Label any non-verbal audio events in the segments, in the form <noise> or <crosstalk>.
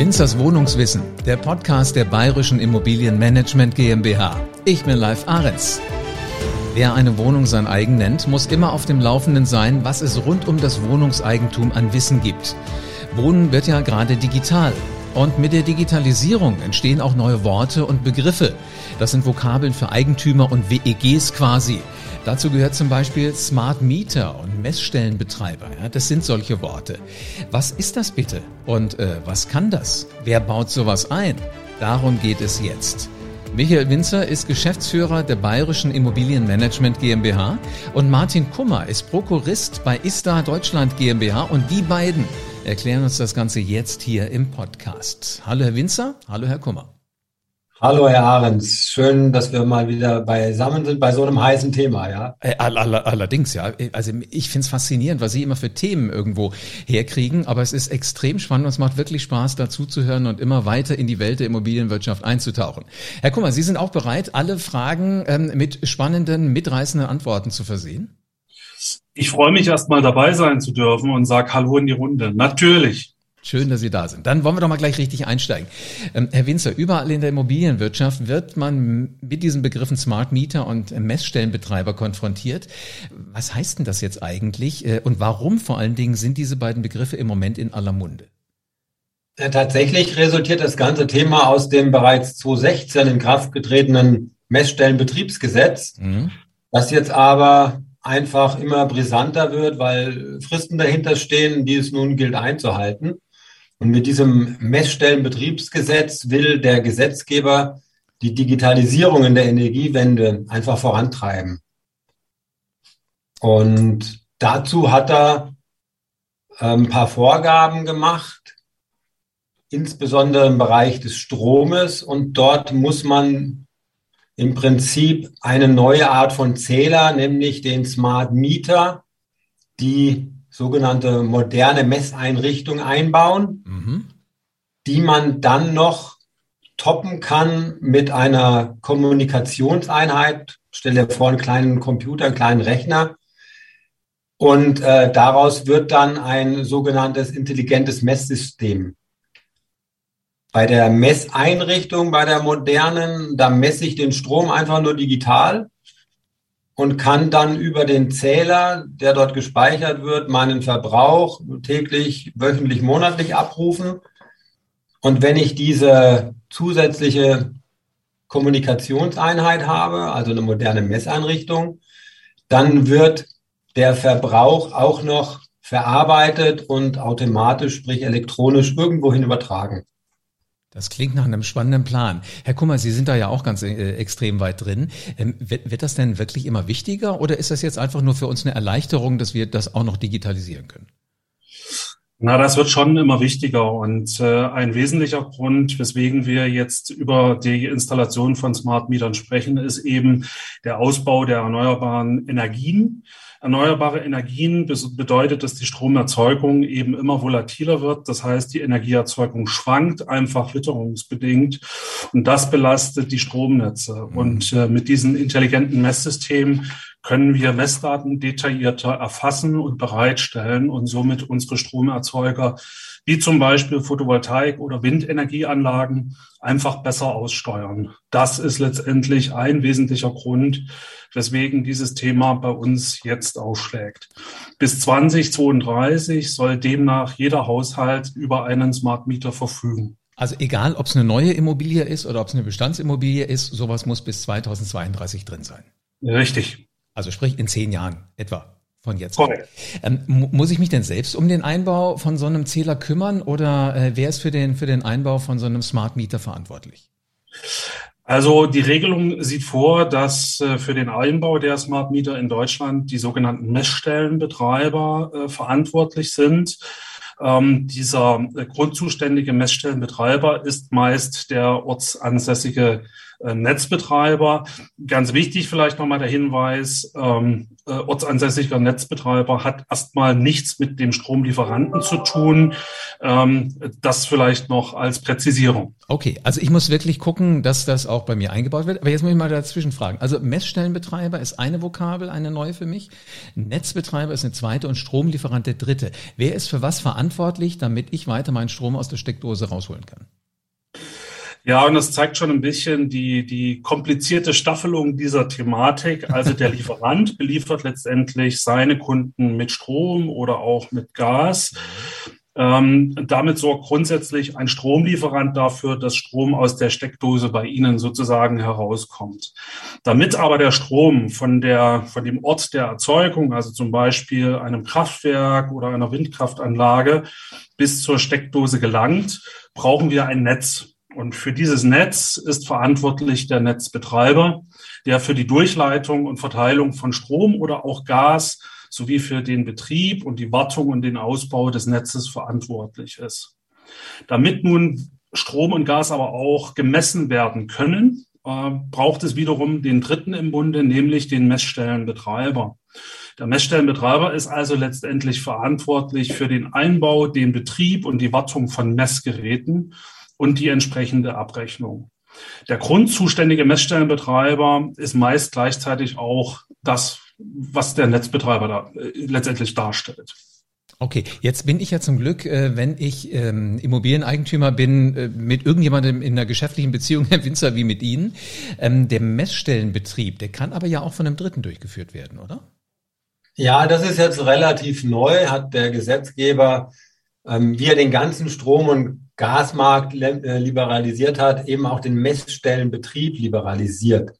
Winzers Wohnungswissen, der Podcast der Bayerischen Immobilienmanagement GmbH. Ich bin Live Ahrens. Wer eine Wohnung sein eigen nennt, muss immer auf dem Laufenden sein, was es rund um das Wohnungseigentum an Wissen gibt. Wohnen wird ja gerade digital. Und mit der Digitalisierung entstehen auch neue Worte und Begriffe. Das sind Vokabeln für Eigentümer und WEGs quasi. Dazu gehört zum Beispiel Smart Meter und Messstellenbetreiber. Ja, das sind solche Worte. Was ist das bitte? Und äh, was kann das? Wer baut sowas ein? Darum geht es jetzt. Michael Winzer ist Geschäftsführer der Bayerischen Immobilienmanagement GmbH und Martin Kummer ist Prokurist bei ISTA Deutschland GmbH und die beiden erklären uns das Ganze jetzt hier im Podcast. Hallo Herr Winzer, hallo Herr Kummer. Hallo, Herr Ahrens. Schön, dass wir mal wieder beisammen sind bei so einem heißen Thema, ja? Äh, all, all, allerdings, ja. Also ich finde es faszinierend, was Sie immer für Themen irgendwo herkriegen, aber es ist extrem spannend und es macht wirklich Spaß, dazu zu hören und immer weiter in die Welt der Immobilienwirtschaft einzutauchen. Herr Kummer, Sie sind auch bereit, alle Fragen ähm, mit spannenden, mitreißenden Antworten zu versehen? Ich freue mich erst mal dabei sein zu dürfen und sage Hallo in die Runde. Natürlich. Schön, dass Sie da sind. Dann wollen wir doch mal gleich richtig einsteigen. Ähm, Herr Winzer, überall in der Immobilienwirtschaft wird man mit diesen Begriffen Smart Meter und Messstellenbetreiber konfrontiert. Was heißt denn das jetzt eigentlich äh, und warum vor allen Dingen sind diese beiden Begriffe im Moment in aller Munde? Ja, tatsächlich resultiert das ganze Thema aus dem bereits 2016 in Kraft getretenen Messstellenbetriebsgesetz, mhm. das jetzt aber einfach immer brisanter wird, weil Fristen dahinter stehen, die es nun gilt einzuhalten. Und mit diesem Messstellenbetriebsgesetz will der Gesetzgeber die Digitalisierung in der Energiewende einfach vorantreiben. Und dazu hat er ein ähm, paar Vorgaben gemacht, insbesondere im Bereich des Stromes. Und dort muss man im Prinzip eine neue Art von Zähler, nämlich den Smart Meter, die sogenannte moderne Messeinrichtung einbauen. Die man dann noch toppen kann mit einer Kommunikationseinheit. Stell dir vor, einen kleinen Computer, einen kleinen Rechner. Und äh, daraus wird dann ein sogenanntes intelligentes Messsystem. Bei der Messeinrichtung, bei der modernen, da messe ich den Strom einfach nur digital und kann dann über den Zähler, der dort gespeichert wird, meinen Verbrauch täglich, wöchentlich, monatlich abrufen. Und wenn ich diese zusätzliche Kommunikationseinheit habe, also eine moderne Messeinrichtung, dann wird der Verbrauch auch noch verarbeitet und automatisch, sprich elektronisch, irgendwohin übertragen. Das klingt nach einem spannenden Plan. Herr Kummer, Sie sind da ja auch ganz äh, extrem weit drin. Ähm, wird, wird das denn wirklich immer wichtiger oder ist das jetzt einfach nur für uns eine Erleichterung, dass wir das auch noch digitalisieren können? Na, das wird schon immer wichtiger und äh, ein wesentlicher Grund, weswegen wir jetzt über die Installation von Smart Mietern sprechen, ist eben der Ausbau der erneuerbaren Energien. Erneuerbare Energien bedeutet, dass die Stromerzeugung eben immer volatiler wird. Das heißt, die Energieerzeugung schwankt einfach witterungsbedingt und das belastet die Stromnetze. Mhm. Und äh, mit diesen intelligenten Messsystemen können wir Messdaten detaillierter erfassen und bereitstellen und somit unsere Stromerzeuger wie zum Beispiel Photovoltaik- oder Windenergieanlagen einfach besser aussteuern. Das ist letztendlich ein wesentlicher Grund, weswegen dieses Thema bei uns jetzt ausschlägt. Bis 2032 soll demnach jeder Haushalt über einen Smart Meter verfügen. Also egal, ob es eine neue Immobilie ist oder ob es eine Bestandsimmobilie ist, sowas muss bis 2032 drin sein. Richtig. Also sprich in zehn Jahren etwa von jetzt. Korrekt. Ähm, muss ich mich denn selbst um den Einbau von so einem Zähler kümmern oder äh, wer ist für den, für den Einbau von so einem Smart Meter verantwortlich? Also die Regelung sieht vor, dass äh, für den Einbau der Smart Meter in Deutschland die sogenannten Messstellenbetreiber äh, verantwortlich sind. Ähm, dieser äh, grundzuständige Messstellenbetreiber ist meist der ortsansässige Netzbetreiber. Ganz wichtig vielleicht nochmal der Hinweis, ähm, äh, ortsansässiger Netzbetreiber hat erstmal nichts mit dem Stromlieferanten zu tun. Ähm, das vielleicht noch als Präzisierung. Okay, also ich muss wirklich gucken, dass das auch bei mir eingebaut wird. Aber jetzt muss ich mal dazwischen fragen. Also Messstellenbetreiber ist eine Vokabel, eine neue für mich. Netzbetreiber ist eine zweite und Stromlieferant der dritte. Wer ist für was verantwortlich, damit ich weiter meinen Strom aus der Steckdose rausholen kann? Ja, und das zeigt schon ein bisschen die, die komplizierte Staffelung dieser Thematik. Also der <laughs> Lieferant beliefert letztendlich seine Kunden mit Strom oder auch mit Gas. Ähm, damit sorgt grundsätzlich ein Stromlieferant dafür, dass Strom aus der Steckdose bei Ihnen sozusagen herauskommt. Damit aber der Strom von der, von dem Ort der Erzeugung, also zum Beispiel einem Kraftwerk oder einer Windkraftanlage bis zur Steckdose gelangt, brauchen wir ein Netz. Und für dieses Netz ist verantwortlich der Netzbetreiber, der für die Durchleitung und Verteilung von Strom oder auch Gas sowie für den Betrieb und die Wartung und den Ausbau des Netzes verantwortlich ist. Damit nun Strom und Gas aber auch gemessen werden können, äh, braucht es wiederum den Dritten im Bunde, nämlich den Messstellenbetreiber. Der Messstellenbetreiber ist also letztendlich verantwortlich für den Einbau, den Betrieb und die Wartung von Messgeräten und die entsprechende Abrechnung. Der grundzuständige Messstellenbetreiber ist meist gleichzeitig auch das, was der Netzbetreiber da äh, letztendlich darstellt. Okay, jetzt bin ich ja zum Glück, äh, wenn ich ähm, Immobilieneigentümer bin, äh, mit irgendjemandem in einer geschäftlichen Beziehung, <laughs> Herr Winzer, wie mit Ihnen. Ähm, der Messstellenbetrieb, der kann aber ja auch von einem Dritten durchgeführt werden, oder? Ja, das ist jetzt relativ neu, hat der Gesetzgeber, ähm, wie er den ganzen Strom- und Gasmarkt äh, liberalisiert hat, eben auch den Messstellenbetrieb liberalisiert.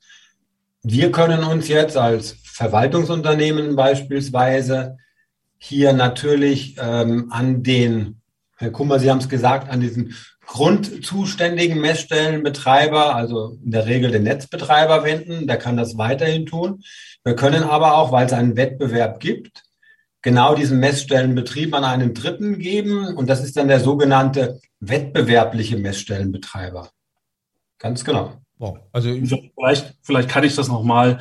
Wir können uns jetzt als Verwaltungsunternehmen beispielsweise hier natürlich ähm, an den, Herr Kummer, Sie haben es gesagt, an diesen grundzuständigen Messstellenbetreiber, also in der Regel den Netzbetreiber wenden. Der kann das weiterhin tun. Wir können aber auch, weil es einen Wettbewerb gibt, genau diesen Messstellenbetrieb an einen Dritten geben. Und das ist dann der sogenannte wettbewerbliche Messstellenbetreiber. Ganz genau. Wow. Also vielleicht, vielleicht kann ich das nochmal,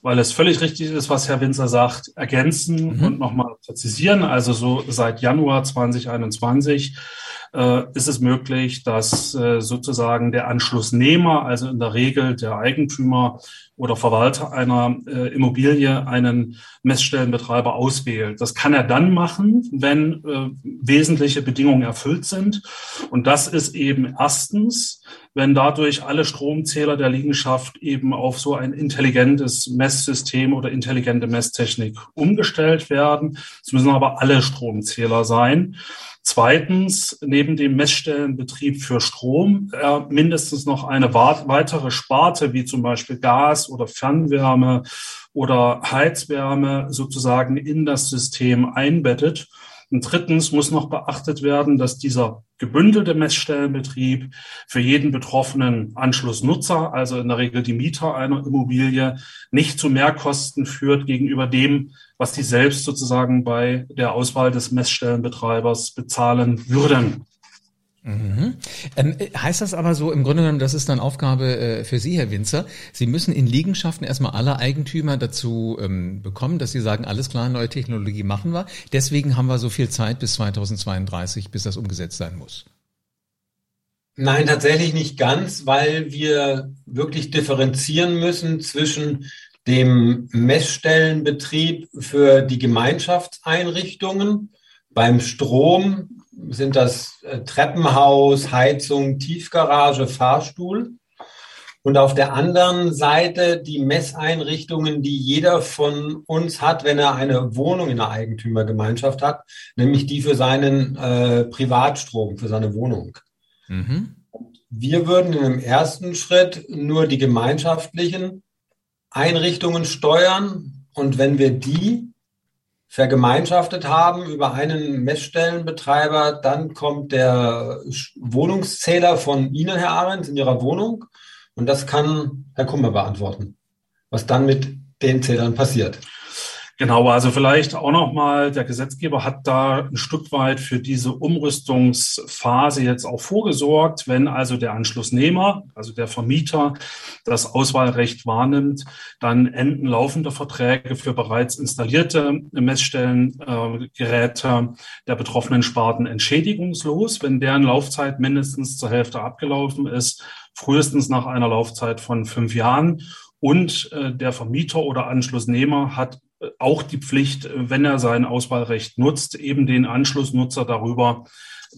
weil es völlig richtig ist, was Herr Winzer sagt, ergänzen mhm. und nochmal präzisieren. Also so seit Januar 2021 äh, ist es möglich, dass äh, sozusagen der Anschlussnehmer, also in der Regel der Eigentümer oder Verwalter einer äh, Immobilie, einen Messstellenbetreiber auswählt. Das kann er dann machen, wenn äh, wesentliche Bedingungen erfüllt sind. Und das ist eben erstens, wenn dadurch alle Stromzähler der Liegenschaft eben auf so ein intelligentes Messsystem oder intelligente Messtechnik umgestellt werden. Es müssen aber alle Stromzähler sein. Zweitens, neben dem Messstellenbetrieb für Strom äh, mindestens noch eine weitere Sparte, wie zum Beispiel Gas oder Fernwärme oder Heizwärme sozusagen in das System einbettet. Und drittens muss noch beachtet werden, dass dieser gebündelte Messstellenbetrieb für jeden betroffenen Anschlussnutzer, also in der Regel die Mieter einer Immobilie, nicht zu Mehrkosten führt gegenüber dem, was die selbst sozusagen bei der Auswahl des Messstellenbetreibers bezahlen würden. Mhm. Ähm, heißt das aber so, im Grunde genommen, das ist dann Aufgabe äh, für Sie, Herr Winzer. Sie müssen in Liegenschaften erstmal alle Eigentümer dazu ähm, bekommen, dass sie sagen, alles klar, neue Technologie machen wir. Deswegen haben wir so viel Zeit bis 2032, bis das umgesetzt sein muss. Nein, tatsächlich nicht ganz, weil wir wirklich differenzieren müssen zwischen dem Messstellenbetrieb für die Gemeinschaftseinrichtungen beim Strom sind das äh, Treppenhaus, Heizung, Tiefgarage, Fahrstuhl. Und auf der anderen Seite die Messeinrichtungen, die jeder von uns hat, wenn er eine Wohnung in der Eigentümergemeinschaft hat, nämlich die für seinen äh, Privatstrom, für seine Wohnung. Mhm. Wir würden in einem ersten Schritt nur die gemeinschaftlichen Einrichtungen steuern. Und wenn wir die vergemeinschaftet haben über einen Messstellenbetreiber. Dann kommt der Wohnungszähler von Ihnen, Herr Arendt, in Ihrer Wohnung. Und das kann Herr Kummer beantworten, was dann mit den Zählern passiert. Genau, also vielleicht auch nochmal, der Gesetzgeber hat da ein Stück weit für diese Umrüstungsphase jetzt auch vorgesorgt. Wenn also der Anschlussnehmer, also der Vermieter, das Auswahlrecht wahrnimmt, dann enden laufende Verträge für bereits installierte Messstellengeräte äh, der betroffenen Sparten entschädigungslos, wenn deren Laufzeit mindestens zur Hälfte abgelaufen ist, frühestens nach einer Laufzeit von fünf Jahren. Und äh, der Vermieter oder Anschlussnehmer hat auch die Pflicht, wenn er sein Auswahlrecht nutzt, eben den Anschlussnutzer darüber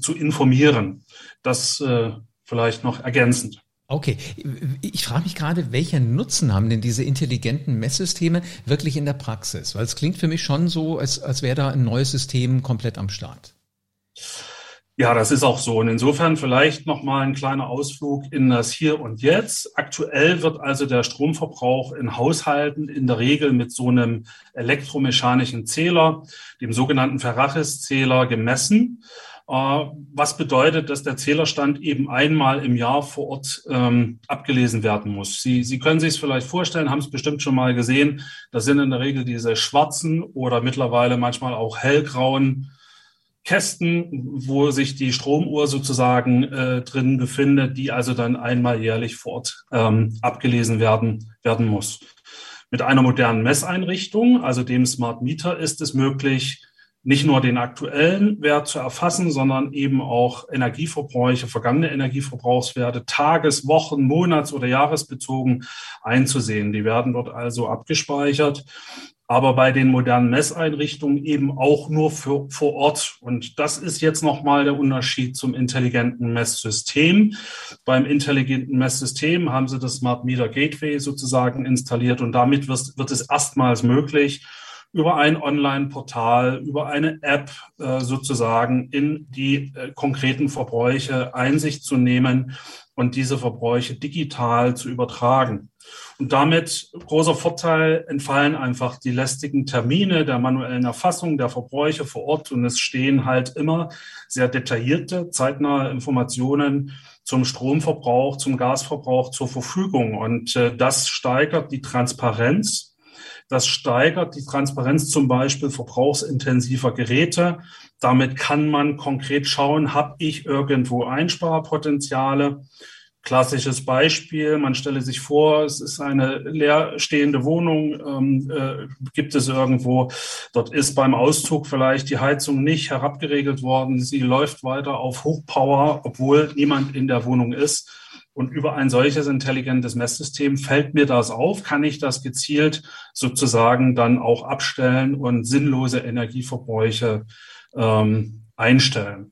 zu informieren. Das äh, vielleicht noch ergänzend. Okay, ich frage mich gerade, welchen Nutzen haben denn diese intelligenten Messsysteme wirklich in der Praxis? Weil es klingt für mich schon so, als, als wäre da ein neues System komplett am Start. Ja, das ist auch so. Und insofern vielleicht nochmal ein kleiner Ausflug in das Hier und Jetzt. Aktuell wird also der Stromverbrauch in Haushalten in der Regel mit so einem elektromechanischen Zähler, dem sogenannten Ferrachis-Zähler, gemessen. Äh, was bedeutet, dass der Zählerstand eben einmal im Jahr vor Ort ähm, abgelesen werden muss. Sie, Sie können sich es vielleicht vorstellen, haben es bestimmt schon mal gesehen. Das sind in der Regel diese schwarzen oder mittlerweile manchmal auch hellgrauen Kästen, wo sich die Stromuhr sozusagen äh, drin befindet, die also dann einmal jährlich vor Ort ähm, abgelesen werden, werden muss. Mit einer modernen Messeinrichtung, also dem Smart Meter, ist es möglich, nicht nur den aktuellen Wert zu erfassen, sondern eben auch Energieverbräuche, vergangene Energieverbrauchswerte, Tages-, Wochen-, Monats- oder Jahresbezogen einzusehen. Die werden dort also abgespeichert aber bei den modernen Messeinrichtungen eben auch nur für, vor Ort. Und das ist jetzt nochmal der Unterschied zum intelligenten Messsystem. Beim intelligenten Messsystem haben sie das Smart Meter Gateway sozusagen installiert und damit wird, wird es erstmals möglich, über ein Online-Portal, über eine App äh, sozusagen in die äh, konkreten Verbräuche Einsicht zu nehmen und diese Verbräuche digital zu übertragen. Und damit großer Vorteil entfallen einfach die lästigen Termine der manuellen Erfassung der Verbräuche vor Ort und es stehen halt immer sehr detaillierte, zeitnahe Informationen zum Stromverbrauch, zum Gasverbrauch zur Verfügung. Und äh, das steigert die Transparenz das steigert die Transparenz zum Beispiel verbrauchsintensiver Geräte. Damit kann man konkret schauen, habe ich irgendwo Einsparpotenziale. Klassisches Beispiel, man stelle sich vor, es ist eine leerstehende Wohnung, ähm, äh, gibt es irgendwo, dort ist beim Auszug vielleicht die Heizung nicht herabgeregelt worden, sie läuft weiter auf Hochpower, obwohl niemand in der Wohnung ist und über ein solches intelligentes Messsystem fällt mir das auf, kann ich das gezielt sozusagen dann auch abstellen und sinnlose Energieverbräuche ähm, einstellen.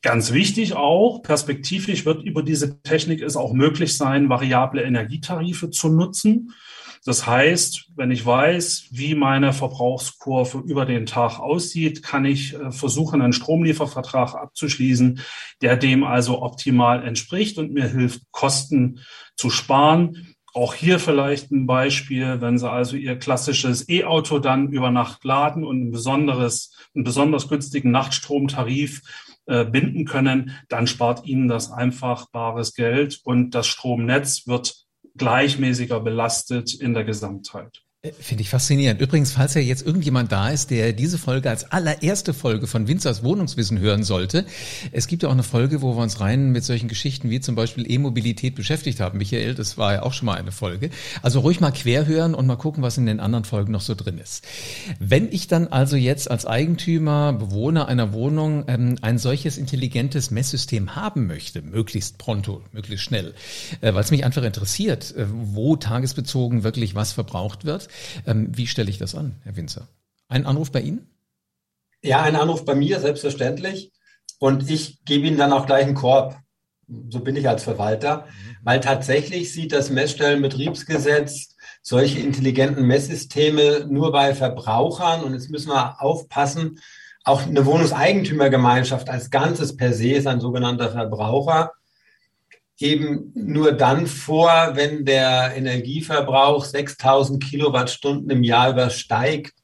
Ganz wichtig auch, perspektivisch wird über diese Technik es auch möglich sein, variable Energietarife zu nutzen. Das heißt, wenn ich weiß, wie meine Verbrauchskurve über den Tag aussieht, kann ich äh, versuchen, einen Stromliefervertrag abzuschließen, der dem also optimal entspricht und mir hilft, Kosten zu sparen. Auch hier vielleicht ein Beispiel, wenn Sie also Ihr klassisches E-Auto dann über Nacht laden und ein besonderes, einen besonders günstigen Nachtstromtarif äh, binden können, dann spart Ihnen das einfach bares Geld und das Stromnetz wird gleichmäßiger belastet in der Gesamtheit. Äh, finde ich faszinierend. Übrigens, falls ja jetzt irgendjemand da ist, der diese Folge als allererste Folge von Winzers Wohnungswissen hören sollte, es gibt ja auch eine Folge, wo wir uns rein mit solchen Geschichten wie zum Beispiel E-Mobilität beschäftigt haben. Michael, das war ja auch schon mal eine Folge. Also ruhig mal quer hören und mal gucken, was in den anderen Folgen noch so drin ist. Wenn ich dann also jetzt als Eigentümer, Bewohner einer Wohnung ähm, ein solches intelligentes Messsystem haben möchte, möglichst pronto, möglichst schnell, äh, weil es mich einfach interessiert, äh, wo tagesbezogen wirklich was verbraucht wird, ähm, wie stelle ich das an, Herr Winzer? Ein Anruf bei Ihnen? Ja, ein Anruf bei mir, selbstverständlich. Und ich gebe Ihnen dann auch gleich einen Korb. So bin ich als Verwalter, mhm. weil tatsächlich sieht das Messstellenbetriebsgesetz solche intelligenten Messsysteme nur bei Verbrauchern. Und jetzt müssen wir aufpassen, auch eine Wohnungseigentümergemeinschaft als Ganzes per se ist ein sogenannter Verbraucher eben nur dann vor, wenn der Energieverbrauch 6000 Kilowattstunden im Jahr übersteigt.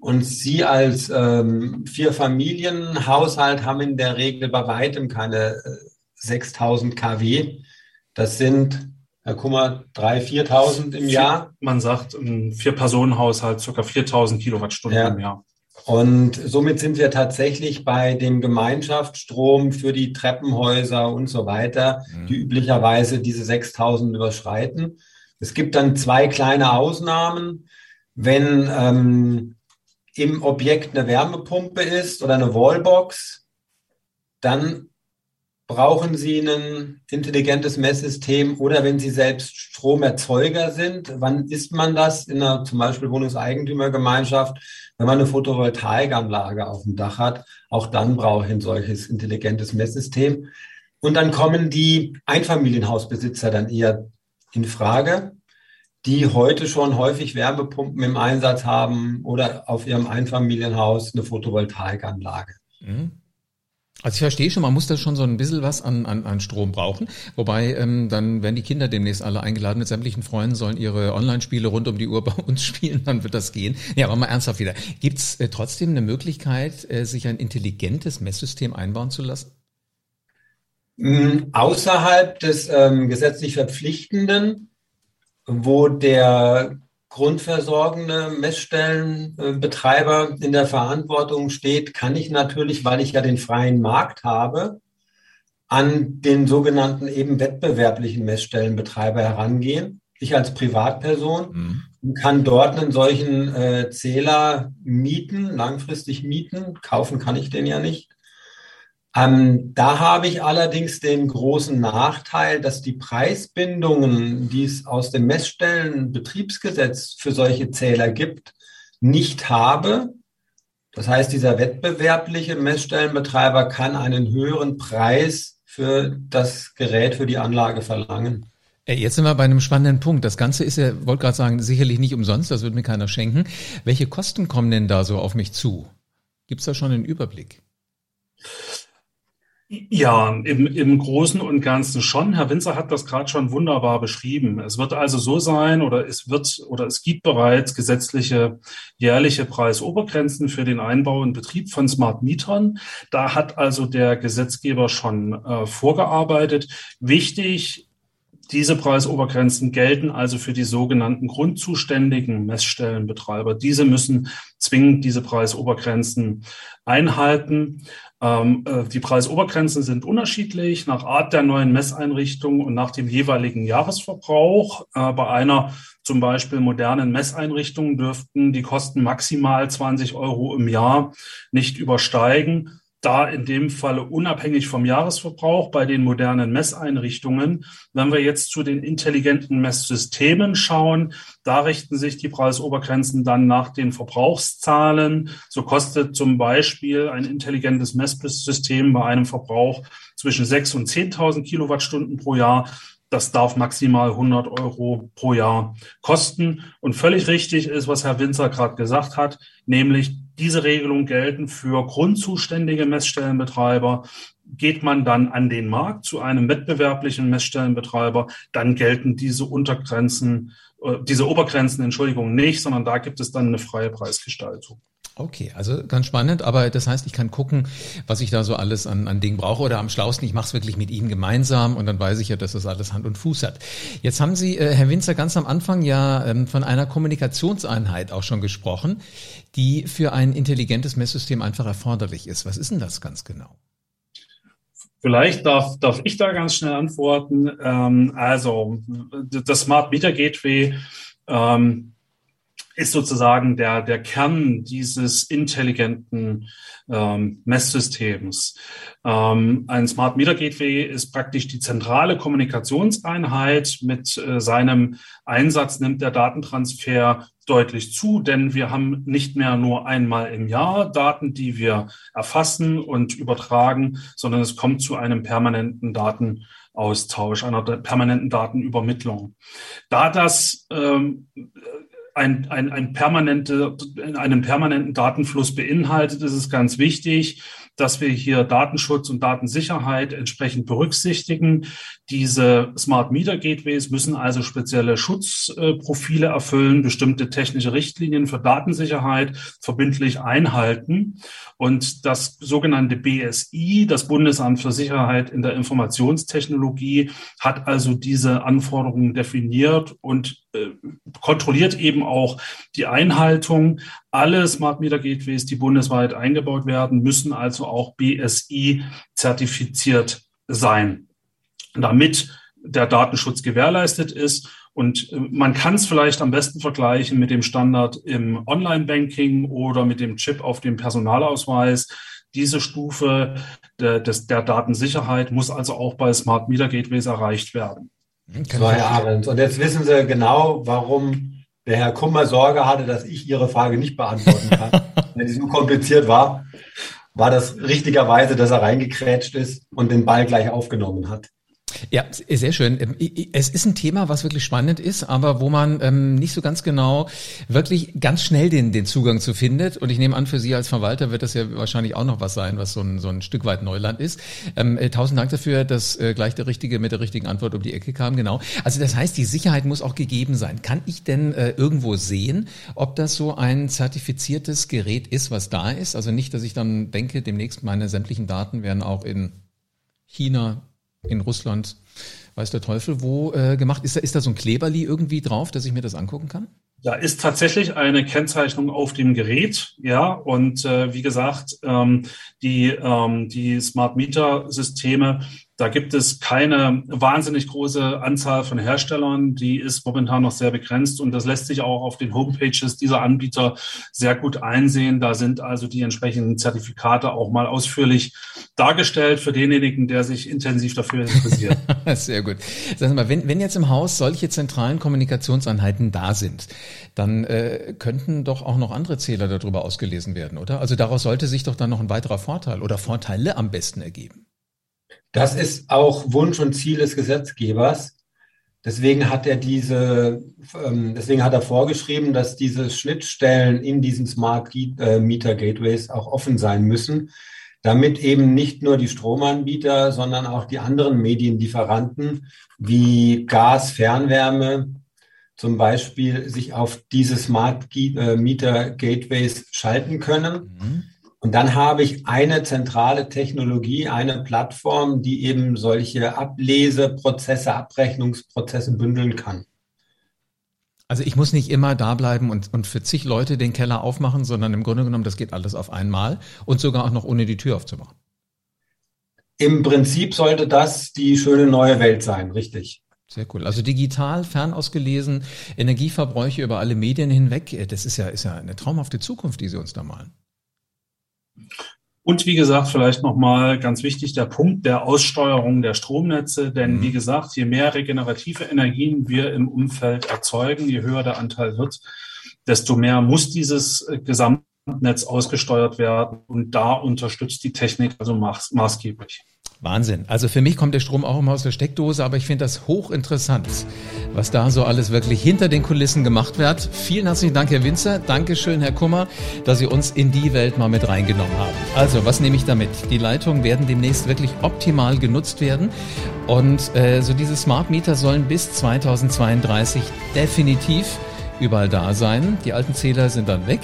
Und Sie als ähm, Vier-Familien-Haushalt haben in der Regel bei weitem keine äh, 6000 kW. Das sind Herr Kummer, 3.000, 4.000 im Jahr. Man sagt, ein Vier-Personen-Haushalt ca. 4.000 Kilowattstunden ja. im Jahr. Und somit sind wir tatsächlich bei dem Gemeinschaftsstrom für die Treppenhäuser und so weiter, mhm. die üblicherweise diese 6000 überschreiten. Es gibt dann zwei kleine Ausnahmen. Wenn ähm, im Objekt eine Wärmepumpe ist oder eine Wallbox, dann brauchen Sie ein intelligentes Messsystem oder wenn Sie selbst Stromerzeuger sind, wann ist man das in einer zum Beispiel Wohnungseigentümergemeinschaft? Wenn man eine Photovoltaikanlage auf dem Dach hat, auch dann brauche ich ein solches intelligentes Messsystem. Und dann kommen die Einfamilienhausbesitzer dann eher in Frage, die heute schon häufig Wärmepumpen im Einsatz haben oder auf ihrem Einfamilienhaus eine Photovoltaikanlage. Mhm. Also ich verstehe schon, man muss da schon so ein bisschen was an, an, an Strom brauchen. Wobei ähm, dann werden die Kinder demnächst alle eingeladen mit sämtlichen Freunden, sollen ihre Online-Spiele rund um die Uhr <laughs> bei uns spielen, dann wird das gehen. Ja, aber mal ernsthaft wieder. Gibt es äh, trotzdem eine Möglichkeit, äh, sich ein intelligentes Messsystem einbauen zu lassen? Mhm, außerhalb des ähm, gesetzlich Verpflichtenden, wo der grundversorgende Messstellenbetreiber in der Verantwortung steht, kann ich natürlich, weil ich ja den freien Markt habe, an den sogenannten eben wettbewerblichen Messstellenbetreiber herangehen. Ich als Privatperson mhm. kann dort einen solchen äh, Zähler mieten, langfristig mieten. Kaufen kann ich den ja nicht. Ähm, da habe ich allerdings den großen Nachteil, dass die Preisbindungen, die es aus dem Messstellenbetriebsgesetz für solche Zähler gibt, nicht habe. Das heißt, dieser wettbewerbliche Messstellenbetreiber kann einen höheren Preis für das Gerät, für die Anlage verlangen. Äh, jetzt sind wir bei einem spannenden Punkt. Das Ganze ist ja, wollte gerade sagen, sicherlich nicht umsonst, das wird mir keiner schenken. Welche Kosten kommen denn da so auf mich zu? Gibt es da schon einen Überblick? Ja, im, im Großen und Ganzen schon. Herr Winzer hat das gerade schon wunderbar beschrieben. Es wird also so sein oder es wird oder es gibt bereits gesetzliche jährliche Preisobergrenzen für den Einbau und Betrieb von Smart Mietern. Da hat also der Gesetzgeber schon äh, vorgearbeitet. Wichtig diese Preisobergrenzen gelten also für die sogenannten grundzuständigen Messstellenbetreiber. Diese müssen zwingend diese Preisobergrenzen einhalten. Ähm, äh, die Preisobergrenzen sind unterschiedlich nach Art der neuen Messeinrichtung und nach dem jeweiligen Jahresverbrauch. Äh, bei einer zum Beispiel modernen Messeinrichtung dürften die Kosten maximal 20 Euro im Jahr nicht übersteigen da in dem Falle unabhängig vom Jahresverbrauch bei den modernen Messeinrichtungen. Wenn wir jetzt zu den intelligenten Messsystemen schauen, da richten sich die Preisobergrenzen dann nach den Verbrauchszahlen. So kostet zum Beispiel ein intelligentes Messsystem bei einem Verbrauch zwischen 6 und 10.000 Kilowattstunden pro Jahr das darf maximal 100 Euro pro Jahr kosten. Und völlig richtig ist, was Herr Winzer gerade gesagt hat, nämlich diese Regelung gelten für grundzuständige Messstellenbetreiber. Geht man dann an den Markt zu einem wettbewerblichen Messstellenbetreiber, dann gelten diese Untergrenzen, äh, diese Obergrenzen, Entschuldigung, nicht, sondern da gibt es dann eine freie Preisgestaltung. Okay, also ganz spannend, aber das heißt, ich kann gucken, was ich da so alles an, an Dingen brauche oder am schlausten, ich mache es wirklich mit Ihnen gemeinsam und dann weiß ich ja, dass das alles Hand und Fuß hat. Jetzt haben Sie, äh, Herr Winzer, ganz am Anfang ja ähm, von einer Kommunikationseinheit auch schon gesprochen, die für ein intelligentes Messsystem einfach erforderlich ist. Was ist denn das ganz genau? Vielleicht darf, darf ich da ganz schnell antworten. Ähm, also das Smart Meter Gateway ähm, ist sozusagen der, der Kern dieses intelligenten ähm, Messsystems. Ähm, ein Smart Meter Gateway ist praktisch die zentrale Kommunikationseinheit. Mit äh, seinem Einsatz nimmt der Datentransfer deutlich zu, denn wir haben nicht mehr nur einmal im Jahr Daten, die wir erfassen und übertragen, sondern es kommt zu einem permanenten Datenaustausch, einer permanenten Datenübermittlung. Da das ähm, ein, ein, ein permanente, einen permanenten Datenfluss beinhaltet, ist es ganz wichtig, dass wir hier Datenschutz und Datensicherheit entsprechend berücksichtigen. Diese Smart Meter Gateways müssen also spezielle Schutzprofile erfüllen, bestimmte technische Richtlinien für Datensicherheit verbindlich einhalten. Und das sogenannte BSI, das Bundesamt für Sicherheit in der Informationstechnologie, hat also diese Anforderungen definiert und kontrolliert eben auch die Einhaltung. Alle Smart Meter Gateways, die bundesweit eingebaut werden, müssen also auch BSI zertifiziert sein, damit der Datenschutz gewährleistet ist. Und äh, man kann es vielleicht am besten vergleichen mit dem Standard im Online-Banking oder mit dem Chip auf dem Personalausweis. Diese Stufe der, der Datensicherheit muss also auch bei Smart Meter Gateways erreicht werden. So, Herr Ahrens. Und jetzt wissen Sie genau, warum der Herr Kummer Sorge hatte, dass ich Ihre Frage nicht beantworten kann. <laughs> Wenn die so kompliziert war, war das richtigerweise, dass er reingekrätscht ist und den Ball gleich aufgenommen hat. Ja, sehr schön. Ähm, es ist ein Thema, was wirklich spannend ist, aber wo man ähm, nicht so ganz genau wirklich ganz schnell den, den Zugang zu findet. Und ich nehme an, für Sie als Verwalter wird das ja wahrscheinlich auch noch was sein, was so ein, so ein Stück weit Neuland ist. Ähm, äh, tausend Dank dafür, dass äh, gleich der Richtige mit der richtigen Antwort um die Ecke kam. Genau. Also das heißt, die Sicherheit muss auch gegeben sein. Kann ich denn äh, irgendwo sehen, ob das so ein zertifiziertes Gerät ist, was da ist? Also nicht, dass ich dann denke, demnächst meine sämtlichen Daten werden auch in China in Russland, weiß der Teufel wo, äh, gemacht. Ist da, ist da so ein Kleberli irgendwie drauf, dass ich mir das angucken kann? Da ist tatsächlich eine Kennzeichnung auf dem Gerät, ja, und äh, wie gesagt, ähm, die, ähm, die Smart Meter Systeme da gibt es keine wahnsinnig große Anzahl von Herstellern. Die ist momentan noch sehr begrenzt und das lässt sich auch auf den Homepages dieser Anbieter sehr gut einsehen. Da sind also die entsprechenden Zertifikate auch mal ausführlich dargestellt für denjenigen, der sich intensiv dafür interessiert. <laughs> sehr gut. Sagen Sie mal, wenn, wenn jetzt im Haus solche zentralen Kommunikationseinheiten da sind, dann äh, könnten doch auch noch andere Zähler darüber ausgelesen werden, oder? Also daraus sollte sich doch dann noch ein weiterer Vorteil oder Vorteile am besten ergeben. Das ist auch Wunsch und Ziel des Gesetzgebers. Deswegen hat er diese, ähm, deswegen hat er vorgeschrieben, dass diese Schnittstellen in diesen Smart äh, Meter Gateways auch offen sein müssen, damit eben nicht nur die Stromanbieter, sondern auch die anderen Medienlieferanten wie Gas, Fernwärme zum Beispiel sich auf diese Smart äh, Meter Gateways schalten können. Mhm. Und dann habe ich eine zentrale Technologie, eine Plattform, die eben solche Ableseprozesse, Abrechnungsprozesse bündeln kann. Also ich muss nicht immer da bleiben und, und für zig Leute den Keller aufmachen, sondern im Grunde genommen, das geht alles auf einmal und sogar auch noch ohne die Tür aufzumachen. Im Prinzip sollte das die schöne neue Welt sein, richtig. Sehr cool. Also digital, fernausgelesen, Energieverbräuche über alle Medien hinweg. Das ist ja, ist ja eine traumhafte Zukunft, die Sie uns da malen. Und wie gesagt, vielleicht nochmal ganz wichtig, der Punkt der Aussteuerung der Stromnetze. Denn mhm. wie gesagt, je mehr regenerative Energien wir im Umfeld erzeugen, je höher der Anteil wird, desto mehr muss dieses Gesamtnetz ausgesteuert werden. Und da unterstützt die Technik also maß maßgeblich. Wahnsinn. Also für mich kommt der Strom auch immer aus der Steckdose, aber ich finde das hochinteressant, was da so alles wirklich hinter den Kulissen gemacht wird. Vielen herzlichen Dank, Herr Winzer. Dankeschön, Herr Kummer, dass Sie uns in die Welt mal mit reingenommen haben. Also, was nehme ich damit? Die Leitungen werden demnächst wirklich optimal genutzt werden. Und äh, so diese Smart Meter sollen bis 2032 definitiv überall da sein. Die alten Zähler sind dann weg.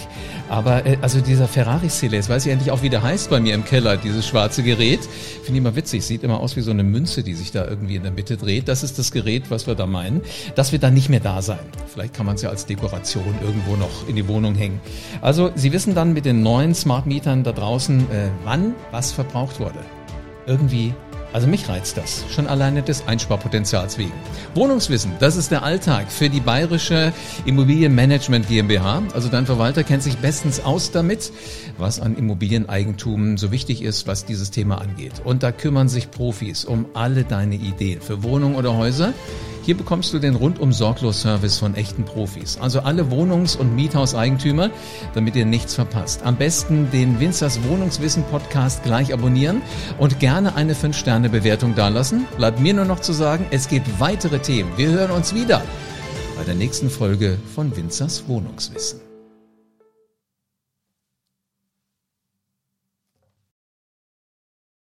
Aber äh, also dieser Ferrari-Zähler, jetzt weiß ich endlich auch, wie der heißt bei mir im Keller, dieses schwarze Gerät. Finde ich immer witzig. Sieht immer aus wie so eine Münze, die sich da irgendwie in der Mitte dreht. Das ist das Gerät, was wir da meinen. Das wird dann nicht mehr da sein. Vielleicht kann man es ja als Dekoration irgendwo noch in die Wohnung hängen. Also Sie wissen dann mit den neuen Smart Mietern da draußen, äh, wann was verbraucht wurde. Irgendwie also mich reizt das, schon alleine des Einsparpotenzials wegen. Wohnungswissen, das ist der Alltag für die bayerische Immobilienmanagement GmbH. Also dein Verwalter kennt sich bestens aus damit, was an Immobilieneigentum so wichtig ist, was dieses Thema angeht. Und da kümmern sich Profis um alle deine Ideen für Wohnungen oder Häuser. Hier bekommst du den rundum sorglos Service von echten Profis. Also alle Wohnungs- und Miethauseigentümer, damit ihr nichts verpasst. Am besten den Winzers Wohnungswissen Podcast gleich abonnieren und gerne eine 5-Sterne-Bewertung dalassen. Bleibt mir nur noch zu sagen, es gibt weitere Themen. Wir hören uns wieder bei der nächsten Folge von Winzers Wohnungswissen.